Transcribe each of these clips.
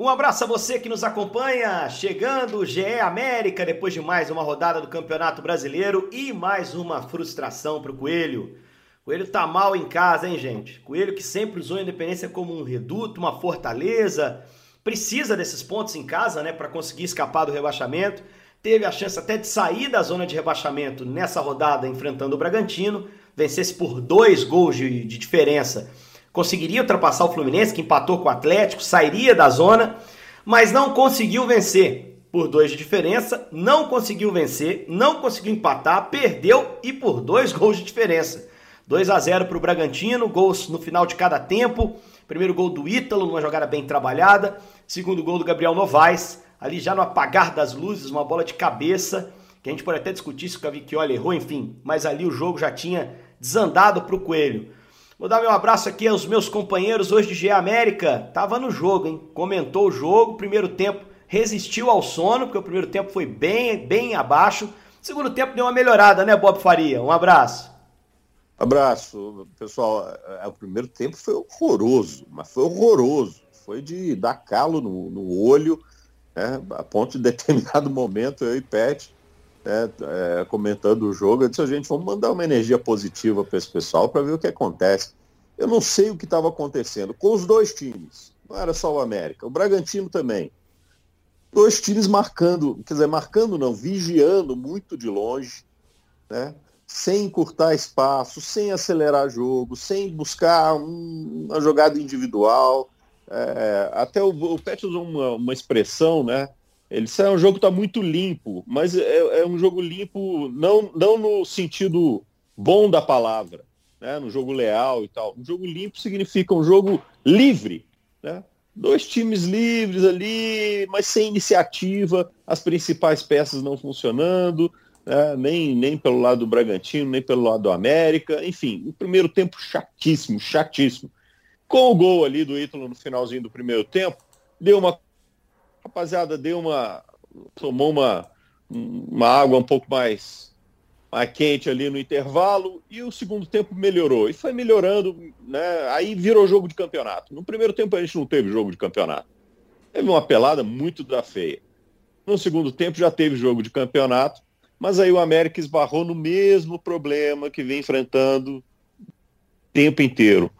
Um abraço a você que nos acompanha, chegando o GE América depois de mais uma rodada do Campeonato Brasileiro e mais uma frustração para o Coelho. Coelho tá mal em casa, hein, gente? Coelho que sempre usou a Independência como um reduto, uma fortaleza, precisa desses pontos em casa, né, para conseguir escapar do rebaixamento. Teve a chance até de sair da zona de rebaixamento nessa rodada enfrentando o Bragantino, vencesse por dois gols de, de diferença conseguiria ultrapassar o Fluminense, que empatou com o Atlético, sairia da zona, mas não conseguiu vencer por dois de diferença, não conseguiu vencer, não conseguiu empatar, perdeu e por dois gols de diferença. 2 a 0 para o Bragantino, gols no final de cada tempo. Primeiro gol do Ítalo, numa jogada bem trabalhada. Segundo gol do Gabriel Novaes, ali já no apagar das luzes, uma bola de cabeça, que a gente pode até discutir se o Cavicchioli errou, enfim. Mas ali o jogo já tinha desandado para o Coelho. Vou dar meu abraço aqui aos meus companheiros hoje de GE América. Tava no jogo, hein? Comentou o jogo, primeiro tempo resistiu ao sono, porque o primeiro tempo foi bem, bem abaixo. Segundo tempo deu uma melhorada, né, Bob Faria? Um abraço. Abraço, pessoal. É, o primeiro tempo foi horroroso, mas foi horroroso. Foi de dar calo no, no olho, né, a ponto de determinado momento eu e Pet né, é, comentando o jogo, eu disse, a gente, vamos mandar uma energia positiva para esse pessoal para ver o que acontece. Eu não sei o que estava acontecendo com os dois times. Não era só o América, o Bragantino também. Dois times marcando, quer dizer, marcando não, vigiando muito de longe, né? sem encurtar espaço, sem acelerar jogo, sem buscar um, uma jogada individual. É, até o, o Pet usou uma, uma expressão, né? Ele é um jogo que está muito limpo, mas é, é, um jogo limpo não, não no sentido bom da palavra, né? no jogo leal e tal. Um jogo limpo significa um jogo livre, né? Dois times livres ali, mas sem iniciativa, as principais peças não funcionando, né? nem, nem pelo lado do Bragantino, nem pelo lado do América, enfim, o primeiro tempo chatíssimo, chatíssimo. Com o gol ali do Ítalo no finalzinho do primeiro tempo, deu uma rapaziada deu uma. tomou uma, uma água um pouco mais, mais quente ali no intervalo e o segundo tempo melhorou. E foi melhorando, né? Aí virou jogo de campeonato. No primeiro tempo a gente não teve jogo de campeonato. Teve uma pelada muito da feia. No segundo tempo já teve jogo de campeonato, mas aí o América esbarrou no mesmo problema que vem enfrentando o tempo inteiro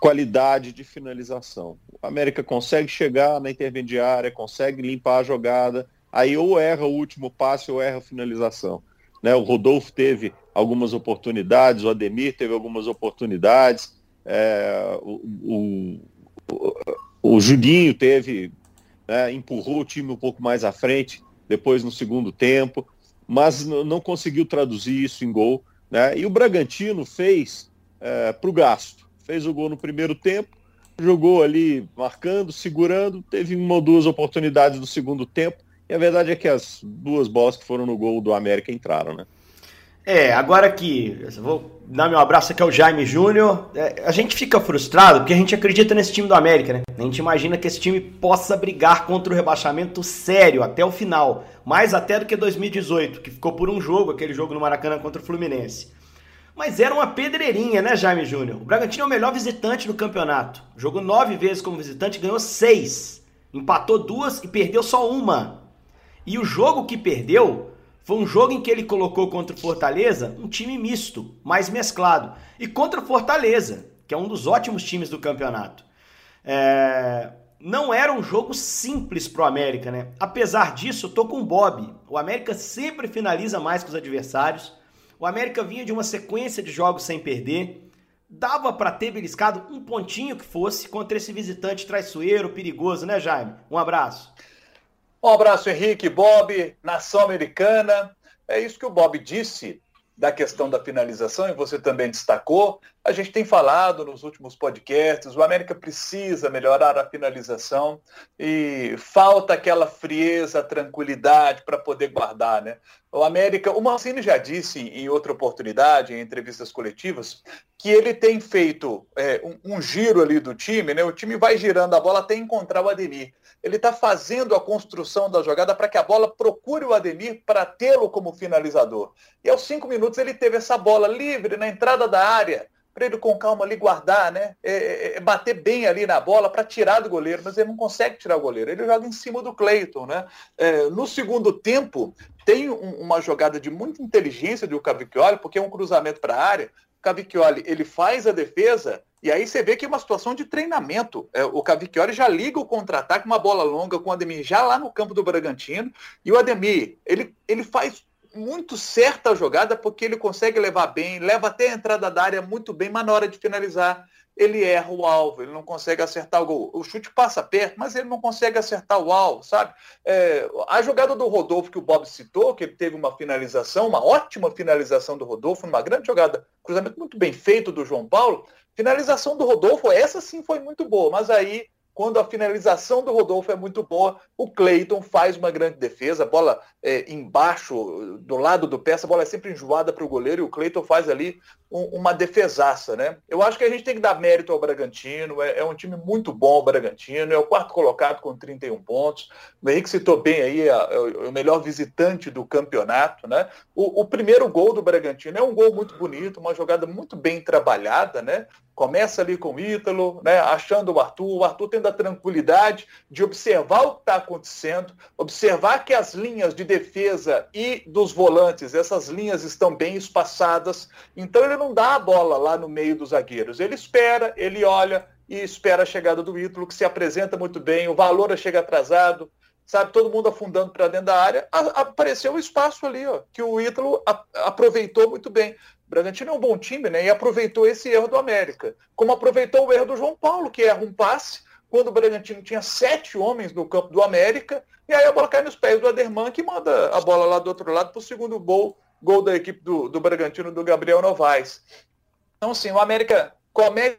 qualidade de finalização. O América consegue chegar na intermediária, consegue limpar a jogada, aí ou erra o último passe ou erra a finalização. Né? O Rodolfo teve algumas oportunidades, o Ademir teve algumas oportunidades, é, o, o, o, o, Juninho teve, né, empurrou o time um pouco mais à frente, depois no segundo tempo, mas não conseguiu traduzir isso em gol. Né? E o Bragantino fez é, para o gasto fez o gol no primeiro tempo, jogou ali marcando, segurando, teve uma ou duas oportunidades no segundo tempo, e a verdade é que as duas bolas que foram no gol do América entraram, né? É, agora que vou dar meu abraço aqui ao Jaime Júnior. É, a gente fica frustrado porque a gente acredita nesse time do América, né? A gente imagina que esse time possa brigar contra o rebaixamento sério até o final, mais até do que 2018, que ficou por um jogo, aquele jogo no Maracanã contra o Fluminense. Mas era uma pedreirinha, né, Jaime Júnior? O Bragantino é o melhor visitante do campeonato. Jogou nove vezes como visitante, ganhou seis. Empatou duas e perdeu só uma. E o jogo que perdeu foi um jogo em que ele colocou contra o Fortaleza um time misto, mais mesclado. E contra o Fortaleza, que é um dos ótimos times do campeonato. É... Não era um jogo simples pro América, né? Apesar disso, eu tô com o Bob. O América sempre finaliza mais que os adversários. O América vinha de uma sequência de jogos sem perder. Dava para ter beliscado um pontinho que fosse contra esse visitante traiçoeiro, perigoso, né, Jaime? Um abraço. Um abraço, Henrique, Bob, nação americana. É isso que o Bob disse da questão da finalização, e você também destacou. A gente tem falado nos últimos podcasts, o América precisa melhorar a finalização e falta aquela frieza, tranquilidade para poder guardar, né? O América, o Mancini já disse em outra oportunidade, em entrevistas coletivas, que ele tem feito é, um, um, giro ali do time, né? O time vai girando a bola até encontrar o Ademir. Ele está fazendo a construção da jogada para que a bola procure o Ademir para tê-lo como finalizador. E aos cinco minutos ele teve essa bola livre na entrada da área para ele com calma ali guardar, né? É, é, é bater bem ali na bola para tirar do goleiro, mas ele não consegue tirar o goleiro. Ele joga em cima do Cleiton, né? É, no segundo tempo, tem um, uma jogada de muita inteligência do Cavicchioli, porque é um cruzamento para a área. O Cavicchioli, ele faz a defesa e aí você vê que é uma situação de treinamento. É, o Cavicchioli já liga o contra-ataque, uma bola longa com o Ademir já lá no campo do Bragantino. E o Ademir, ele, ele faz muito certa a jogada porque ele consegue levar bem, leva até a entrada da área muito bem, mas na hora de finalizar ele erra o alvo, ele não consegue acertar o gol. O chute passa perto, mas ele não consegue acertar o alvo, sabe? É, a jogada do Rodolfo que o Bob citou, que ele teve uma finalização, uma ótima finalização do Rodolfo, uma grande jogada, cruzamento muito bem feito do João Paulo. Finalização do Rodolfo, essa sim foi muito boa, mas aí quando a finalização do Rodolfo é muito boa, o Cleiton faz uma grande defesa, a bola é, embaixo, do lado do pé, essa bola é sempre enjoada para o goleiro e o Cleiton faz ali um, uma defesaça, né? Eu acho que a gente tem que dar mérito ao Bragantino, é, é, um time muito bom o Bragantino, é o quarto colocado com 31 pontos, o Henrique citou bem aí, é, o melhor visitante do campeonato, né? O, o primeiro gol do Bragantino é um gol muito bonito, uma jogada muito bem trabalhada, né? Começa ali com o Ítalo, né, achando o Arthur, o Arthur tendo a tranquilidade de observar o que está acontecendo, observar que as linhas de defesa e dos volantes, essas linhas estão bem espaçadas, então ele não dá a bola lá no meio dos zagueiros, ele espera, ele olha e espera a chegada do Ítalo, que se apresenta muito bem, o valor chega atrasado, sabe, todo mundo afundando para dentro da área, apareceu o espaço ali, ó, que o Ítalo aproveitou muito bem. Bragantino é um bom time, né? E aproveitou esse erro do América. Como aproveitou o erro do João Paulo, que erra um passe, quando o Bragantino tinha sete homens no campo do América, e aí a bola cai nos pés do Aderman, que manda a bola lá do outro lado para o segundo gol, gol da equipe do, do Bragantino, do Gabriel Novaes. Então, assim, o América comete,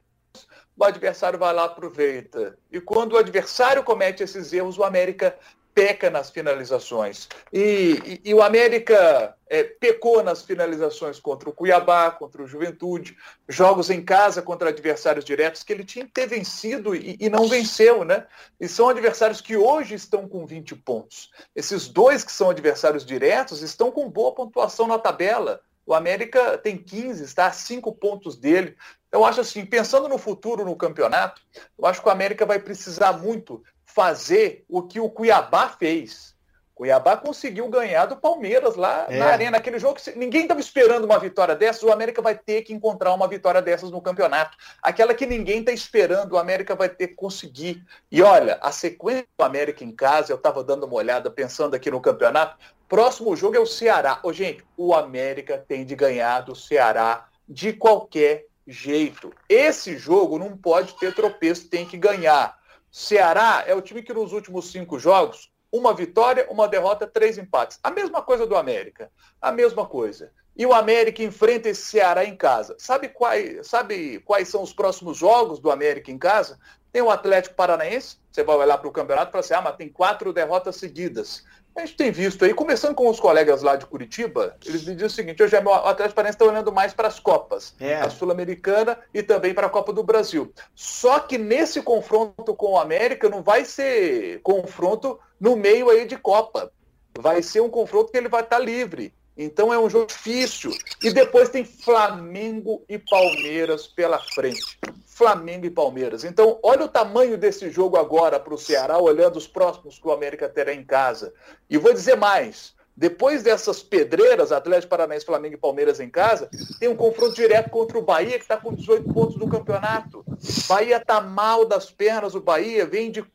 o adversário vai lá aproveita. E quando o adversário comete esses erros, o América peca nas finalizações. E, e, e o América é, pecou nas finalizações contra o Cuiabá, contra o Juventude, jogos em casa contra adversários diretos que ele tinha que ter vencido e, e, não venceu, né? E são adversários que hoje estão com 20 pontos. Esses dois que são adversários diretos estão com boa pontuação na tabela. O América tem 15, está a 5 pontos dele. Eu acho assim, pensando no futuro no campeonato, eu acho que o América vai precisar muito fazer o que o Cuiabá fez. Cuiabá conseguiu ganhar do Palmeiras lá é. na arena. Aquele jogo que ninguém estava esperando uma vitória dessas, o América vai ter que encontrar uma vitória dessas no campeonato. Aquela que ninguém está esperando, o América vai ter que conseguir. E olha, a sequência do América em casa, eu estava dando uma olhada, pensando aqui no campeonato. Próximo jogo é o Ceará. Ô, gente, o América tem de ganhar do Ceará de qualquer jeito. Esse jogo não pode ter tropeço, tem que ganhar. Ceará é o time que nos últimos cinco jogos, uma vitória, uma derrota, três empates. A mesma coisa do América. A mesma coisa. E o América enfrenta esse Ceará em casa. Sabe quais, sabe quais são os próximos jogos do América em casa? Tem o Atlético Paranaense, você vai olhar para o campeonato e falar assim, ah, mas tem quatro derrotas seguidas. A gente tem visto aí, começando com os colegas lá de Curitiba, eles me dizem o seguinte, hoje o Atlético Paranaense está olhando mais para as Copas, é. a Sul-Americana e também para a Copa do Brasil. Só que nesse confronto com o América não vai ser confronto no meio aí de Copa. Vai ser um confronto que ele vai estar tá livre. Então é um jogo difícil. E depois tem Flamengo e Palmeiras pela frente. Flamengo e Palmeiras. Então, olha o tamanho desse jogo agora para o Ceará, olhando os próximos que o América terá em casa. E vou dizer mais. Depois dessas pedreiras, Atlético Paranaense, Flamengo e Palmeiras em casa, tem um confronto direto contra o Bahia, que está com 18 pontos no campeonato. Bahia está mal das pernas, o Bahia vem de,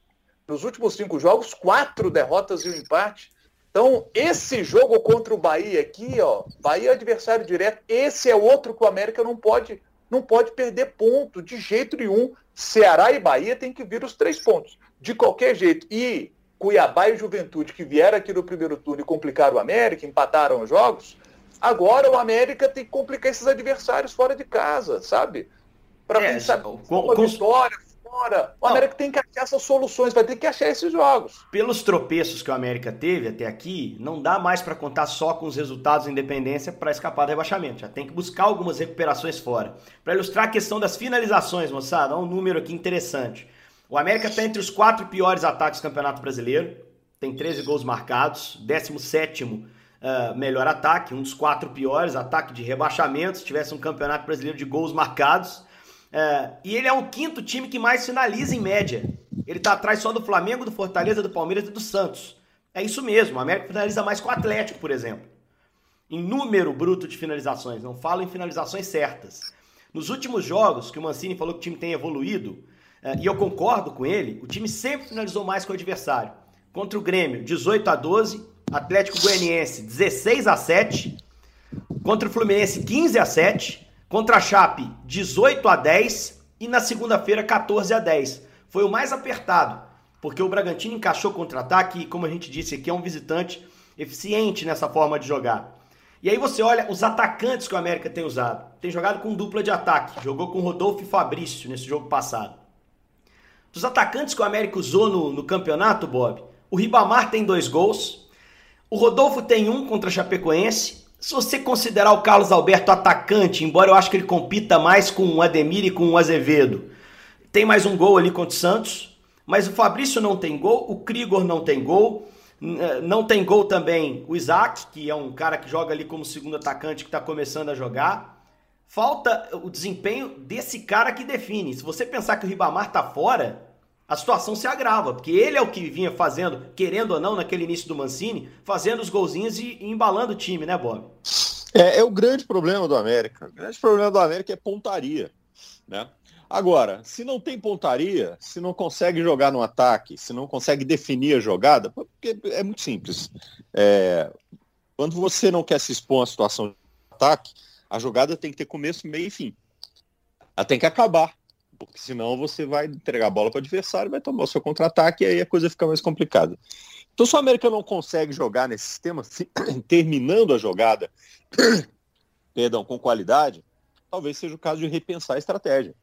nos últimos cinco jogos, quatro derrotas e um empate. Então, esse jogo contra o Bahia aqui, ó, Bahia é adversário direto, esse é outro que o América não pode, não pode perder ponto de jeito nenhum. Ceará e Bahia tem que vir os três pontos, de qualquer jeito. E Cuiabá e Juventude, que vieram aqui no primeiro turno e complicaram o América, empataram os jogos, agora o América tem que complicar esses adversários fora de casa, sabe? Para é, pensar com, uma com... vitória, fora. O Não. América tem que achar essas soluções, vai ter que achar esses jogos. Pelos tropeços que o América teve até aqui, não dá mais para contar só com os resultados da independência para escapar do rebaixamento. Já tem que buscar algumas recuperações fora. Para ilustrar a questão das finalizações, moçada, um número aqui interessante. O América está entre os quatro piores ataques do Campeonato Brasileiro, tem 13 gols marcados, 17 uh, melhor ataque, um dos quatro piores, ataque de rebaixamento, se tivesse um campeonato brasileiro de gols marcados. Uh, e ele é o quinto time que mais finaliza em média. Ele está atrás só do Flamengo, do Fortaleza, do Palmeiras e do Santos. É isso mesmo, o América finaliza mais que o Atlético, por exemplo. Em número bruto de finalizações, não falo em finalizações certas. Nos últimos jogos, que o Mancini falou que o time tem evoluído, uh, e eu concordo com ele, o time sempre finalizou mais que o adversário. Contra o Grêmio, 18 a 12, Atlético Goianiense 16 a 7, contra o Fluminense 15 a 7, contra a Chape 18 a 10 e na segunda-feira 14 a 10. Foi o mais apertado, porque o Bragantino encaixou contra-ataque e, como a gente disse aqui, é um visitante eficiente nessa forma de jogar. E aí você olha os atacantes que o América tem usado. Tem jogado com dupla de ataque, jogou com Rodolfo e Fabrício nesse jogo passado. Dos atacantes que o América usou no, no campeonato, Bob, o Ribamar tem dois gols, o Rodolfo tem um contra a Chapecoense. Se você considerar o Carlos Alberto atacante, embora eu acho que ele compita mais com o Ademir e com o Azevedo, tem mais um gol ali contra o Santos. Mas o Fabrício não tem gol, o Krigor não tem gol, eh, não tem gol também o Isaac, que é um cara que joga ali como segundo atacante que está começando a jogar. Falta o desempenho desse cara que define. Se você pensar que o Ribamar está fora, a situação se agrava, porque ele é o que vinha fazendo, querendo ou não, naquele início do Mancini, fazendo os golzinhos e, embalando o time, né, Bob? É, é, o grande problema do América. O grande problema do América é pontaria, né? Agora, se não tem pontaria, se não consegue jogar no ataque, se não consegue definir a jogada, porque é muito simples. É, quando você não quer se expor uma situação de ataque, a jogada tem que ter começo, meio e fim. Ela tem que acabar porque senão você vai entregar a bola para o adversário, vai tomar o seu contra-ataque e aí a coisa fica mais complicada. Então, se o América não consegue jogar nesse sistema, terminando a jogada, perdão, com qualidade, talvez seja o caso de repensar a estratégia.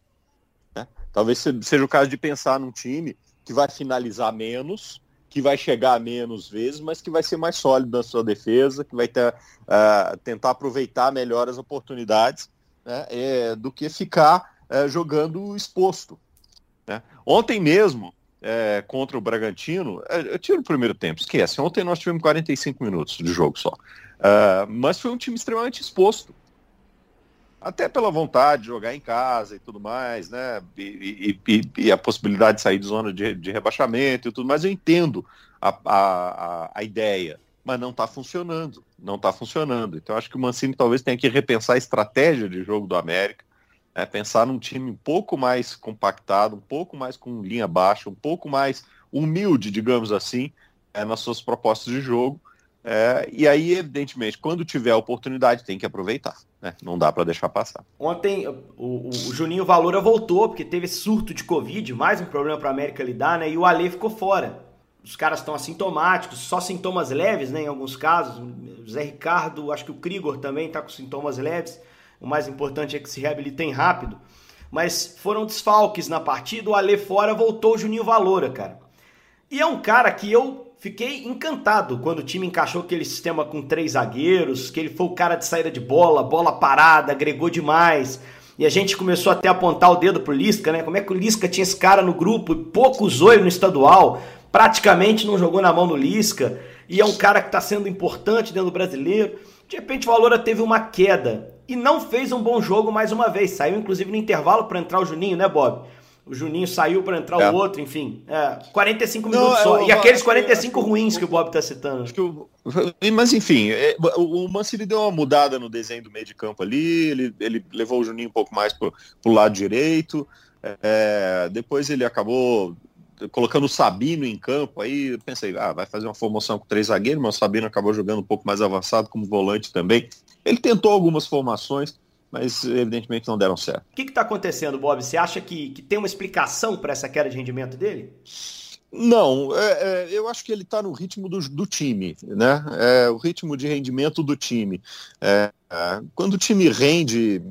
Né? Talvez seja o caso de pensar num time que vai finalizar menos, que vai chegar menos vezes, mas que vai ser mais sólido na sua defesa, que vai ter, uh, tentar aproveitar melhor as oportunidades, né? é, do que ficar é, jogando exposto. Né? Ontem mesmo, é, contra o Bragantino, é, eu tiro o primeiro tempo, esquece. Ontem nós tivemos 45 minutos de jogo só. Uh, mas foi um time extremamente exposto. Até pela vontade de jogar em casa e tudo mais, né? E, e, e a possibilidade de sair de zona de, de, rebaixamento e tudo mais, eu entendo a, a, a ideia, mas não está funcionando. Não está funcionando. Então acho que o Mancini talvez tenha que repensar a estratégia de jogo do América é, pensar num time um pouco mais compactado, um pouco mais com linha baixa, um pouco mais humilde, digamos assim, é, nas suas propostas de jogo. É, e aí, evidentemente, quando tiver a oportunidade, tem que aproveitar. Né? Não dá para deixar passar. Ontem o, o, Juninho Valora voltou, porque teve surto de Covid, mais um problema para a América lidar, né? E o Ale ficou fora. Os caras estão assintomáticos, só sintomas leves, né? Em alguns casos. O Zé Ricardo, acho que o Krigor também está com sintomas leves. O mais importante é que se reabilitem rápido. Mas foram desfalques na partida. O Ale fora voltou o Juninho Valora, cara. E é um cara que eu fiquei encantado quando o time encaixou aquele sistema com três zagueiros, que ele foi o cara de saída de bola, bola parada, agregou demais. E a gente começou até a apontar o dedo pro Lisca, né? Como é que o Lisca tinha esse cara no grupo pouco usou ele no estadual, praticamente não jogou na mão no Lisca, e é um cara que está sendo importante dentro do brasileiro. De repente o Valora teve uma queda e não fez um bom jogo mais uma vez. Saiu inclusive no intervalo para entrar o Juninho, né, Bob? O Juninho saiu para entrar é. o outro, enfim. É, 45 não, minutos só. e aqueles 45 ruins que o Bob está citando. Acho que o, mas enfim, é, o Mancini deu uma mudada no desenho do meio de campo ali, ele, ele levou o Juninho um pouco mais para o lado direito. É, depois ele acabou colocando o Sabino em campo, aí pensei, ah, vai fazer uma formação com três zagueiros, mas o Sabino acabou jogando um pouco mais avançado como volante também. Ele tentou algumas formações, mas evidentemente não deram certo. O que está acontecendo, Bob? Você acha que, que tem uma explicação para essa queda de rendimento dele? Não, é, é, eu acho que ele está no ritmo do, do time, né? É, o ritmo de rendimento do time. É, é, quando o time rende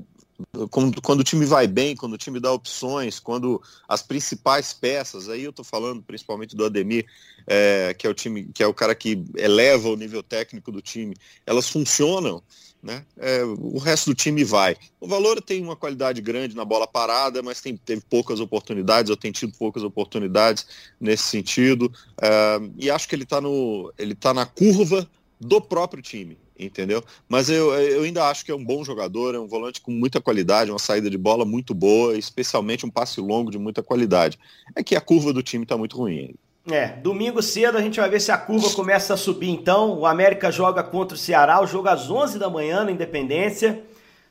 quando, quando, o time vai bem, quando o time dá opções, quando as principais peças, aí eu estou falando principalmente do Ademir, é, que é o time, que é o cara que eleva o nível técnico do time, elas funcionam, né? É, o resto do time vai. O Valor tem uma qualidade grande na bola parada, mas tem, teve poucas oportunidades, eu tenho tido poucas oportunidades nesse sentido. É, e acho que ele está tá na curva do próprio time, entendeu? Mas eu, eu ainda acho que é um bom jogador, é um volante com muita qualidade, uma saída de bola muito boa, especialmente um passe longo de muita qualidade. É que a curva do time está muito ruim. É, domingo cedo a gente vai ver se a curva começa a subir então. O América joga contra o Ceará, o jogo às 11 da manhã na Independência.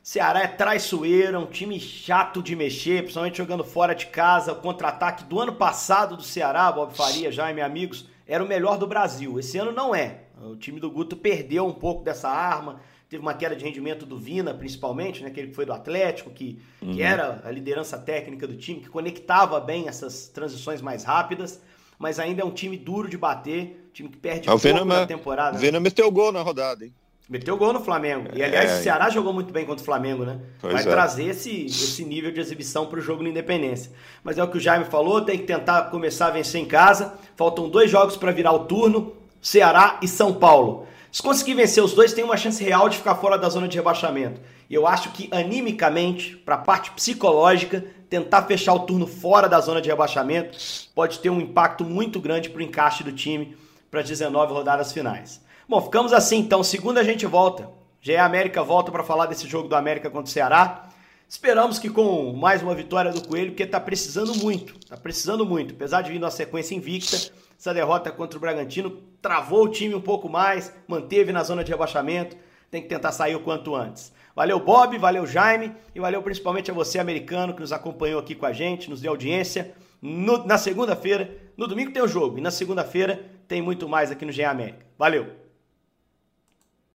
Ceará é traiçoeiro, é um time chato de mexer, principalmente jogando fora de casa. O contra-ataque do ano passado do Ceará, Bob Faria, Jaime, amigos, era o melhor do Brasil. Esse ano não é. O time do Guto perdeu um pouco dessa arma. Teve uma queda de rendimento do Vina, principalmente, né? aquele que foi do Atlético, que, uhum. que era a liderança técnica do time, que conectava bem essas transições mais rápidas mas ainda é um time duro de bater, time que perde ah, o pouco na temporada. O Vena meteu gol na rodada, hein? Meteu gol no Flamengo. E aliás, é, o Ceará jogou muito bem contra o Flamengo, né? Vai é. trazer esse, esse nível de exibição para o jogo na Independência. Mas é o que o Jaime falou, tem que tentar começar a vencer em casa. Faltam dois jogos para virar o turno: Ceará e São Paulo. Se conseguir vencer os dois, tem uma chance real de ficar fora da zona de rebaixamento. E eu acho que animicamente, para a parte psicológica, tentar fechar o turno fora da zona de rebaixamento pode ter um impacto muito grande para o encaixe do time para as 19 rodadas finais. Bom, ficamos assim então. Segunda a gente volta. GE América volta para falar desse jogo do América contra o Ceará. Esperamos que com mais uma vitória do Coelho, porque está precisando muito. Está precisando muito. Apesar de vir numa sequência invicta, essa derrota contra o Bragantino travou o time um pouco mais, manteve na zona de rebaixamento. Tem que tentar sair o quanto antes. Valeu, Bob, valeu, Jaime, e valeu principalmente a você, americano, que nos acompanhou aqui com a gente, nos deu audiência. No, na segunda-feira, no domingo tem o jogo, e na segunda-feira tem muito mais aqui no GE América. Valeu!